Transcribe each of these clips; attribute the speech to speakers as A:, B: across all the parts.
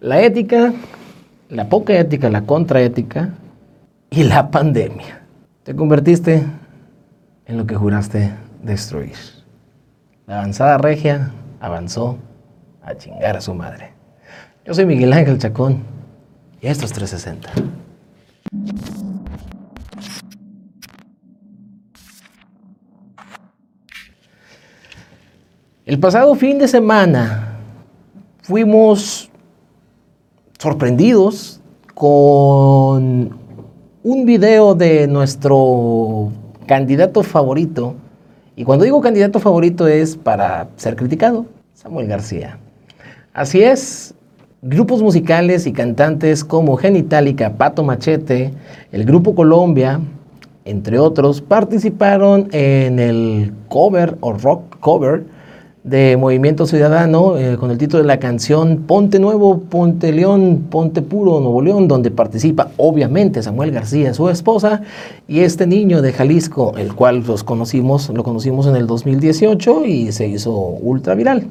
A: La ética, la poca ética, la contraética y la pandemia. Te convertiste en lo que juraste destruir. La avanzada regia avanzó a chingar a su madre. Yo soy Miguel Ángel Chacón y esto es 360. El pasado fin de semana fuimos sorprendidos con un video de nuestro candidato favorito. Y cuando digo candidato favorito es para ser criticado, Samuel García. Así es, grupos musicales y cantantes como Genitalica, Pato Machete, el Grupo Colombia, entre otros, participaron en el cover o rock cover de Movimiento Ciudadano eh, con el título de la canción Ponte Nuevo, Ponte León, Ponte Puro, Nuevo León, donde participa obviamente Samuel García, su esposa, y este niño de Jalisco, el cual los conocimos, lo conocimos en el 2018 y se hizo ultra viral.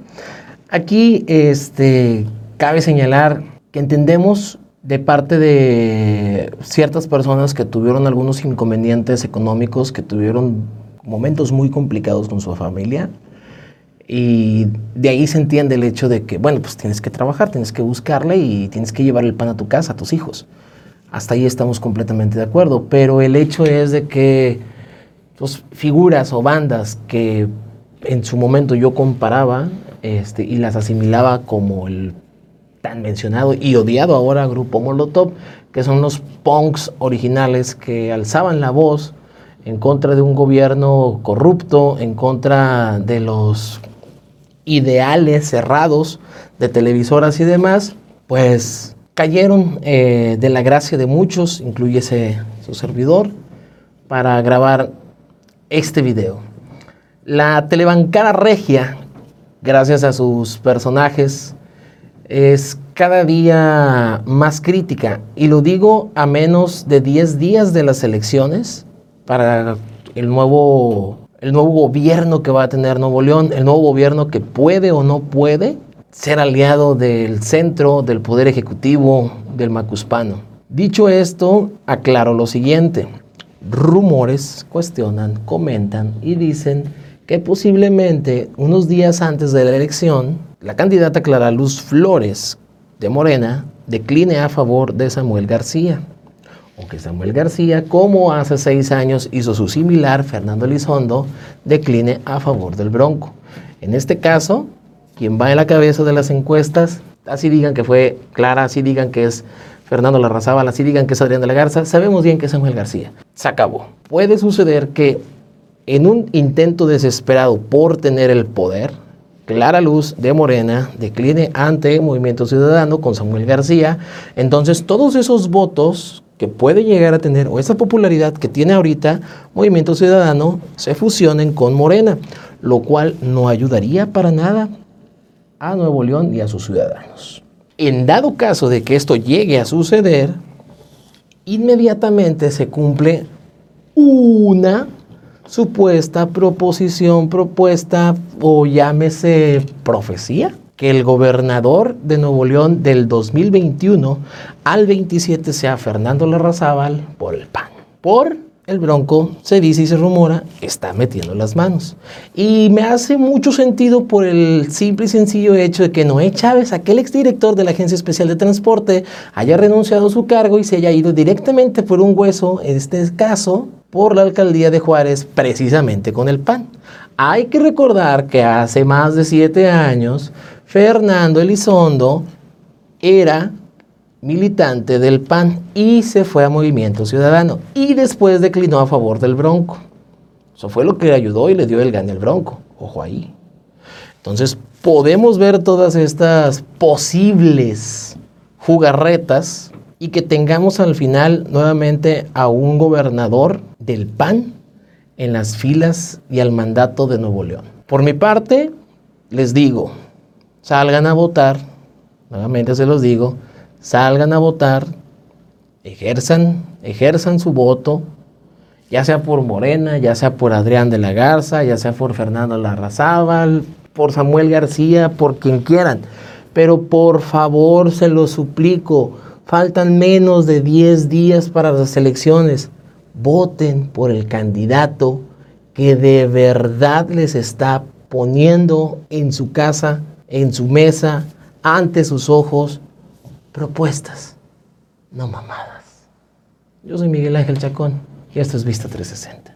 A: Aquí este, cabe señalar que entendemos de parte de ciertas personas que tuvieron algunos inconvenientes económicos, que tuvieron momentos muy complicados con su familia, y de ahí se entiende el hecho de que, bueno, pues tienes que trabajar, tienes que buscarle y tienes que llevar el pan a tu casa, a tus hijos. Hasta ahí estamos completamente de acuerdo. Pero el hecho es de que pues, figuras o bandas que en su momento yo comparaba este, y las asimilaba como el tan mencionado y odiado ahora grupo Molotov, que son los punks originales que alzaban la voz en contra de un gobierno corrupto, en contra de los ideales cerrados de televisoras y demás, pues cayeron eh, de la gracia de muchos, incluyese su servidor, para grabar este video. La telebancada regia, gracias a sus personajes, es cada día más crítica. Y lo digo a menos de 10 días de las elecciones para el nuevo el nuevo gobierno que va a tener Nuevo León, el nuevo gobierno que puede o no puede ser aliado del centro, del poder ejecutivo, del macuspano. Dicho esto, aclaro lo siguiente. Rumores cuestionan, comentan y dicen que posiblemente unos días antes de la elección, la candidata Clara Luz Flores de Morena decline a favor de Samuel García o que Samuel García, como hace seis años hizo su similar Fernando Elizondo, decline a favor del Bronco. En este caso, quien va en la cabeza de las encuestas, así digan que fue Clara, así digan que es Fernando Larrazábal, así digan que es Adrián de la Garza, sabemos bien que es Samuel García. Se acabó. Puede suceder que en un intento desesperado por tener el poder, Clara Luz de Morena decline ante Movimiento Ciudadano con Samuel García, entonces todos esos votos que puede llegar a tener o esa popularidad que tiene ahorita Movimiento Ciudadano se fusionen con Morena, lo cual no ayudaría para nada a Nuevo León y a sus ciudadanos. En dado caso de que esto llegue a suceder, inmediatamente se cumple una supuesta proposición, propuesta o llámese profecía que el gobernador de Nuevo León del 2021 al 27 sea Fernando Larrazábal por el PAN. Por el Bronco se dice y se rumora está metiendo las manos. Y me hace mucho sentido por el simple y sencillo hecho de que Noé Chávez, aquel exdirector de la Agencia Especial de Transporte, haya renunciado a su cargo y se haya ido directamente por un hueso, en este caso, por la alcaldía de Juárez, precisamente con el PAN. Hay que recordar que hace más de siete años Fernando Elizondo era militante del PAN y se fue a Movimiento Ciudadano y después declinó a favor del Bronco. Eso fue lo que ayudó y le dio el gane al Bronco. Ojo ahí. Entonces, podemos ver todas estas posibles jugarretas y que tengamos al final nuevamente a un gobernador del PAN en las filas y al mandato de Nuevo León. Por mi parte, les digo, salgan a votar, nuevamente se los digo, salgan a votar, ejerzan, ejerzan su voto ya sea por Morena, ya sea por Adrián de la Garza, ya sea por Fernando Larrazábal, por Samuel García, por quien quieran. Pero por favor, se lo suplico, faltan menos de 10 días para las elecciones. Voten por el candidato que de verdad les está poniendo en su casa, en su mesa, ante sus ojos, propuestas, no mamadas. Yo soy Miguel Ángel Chacón y esto es Vista 360.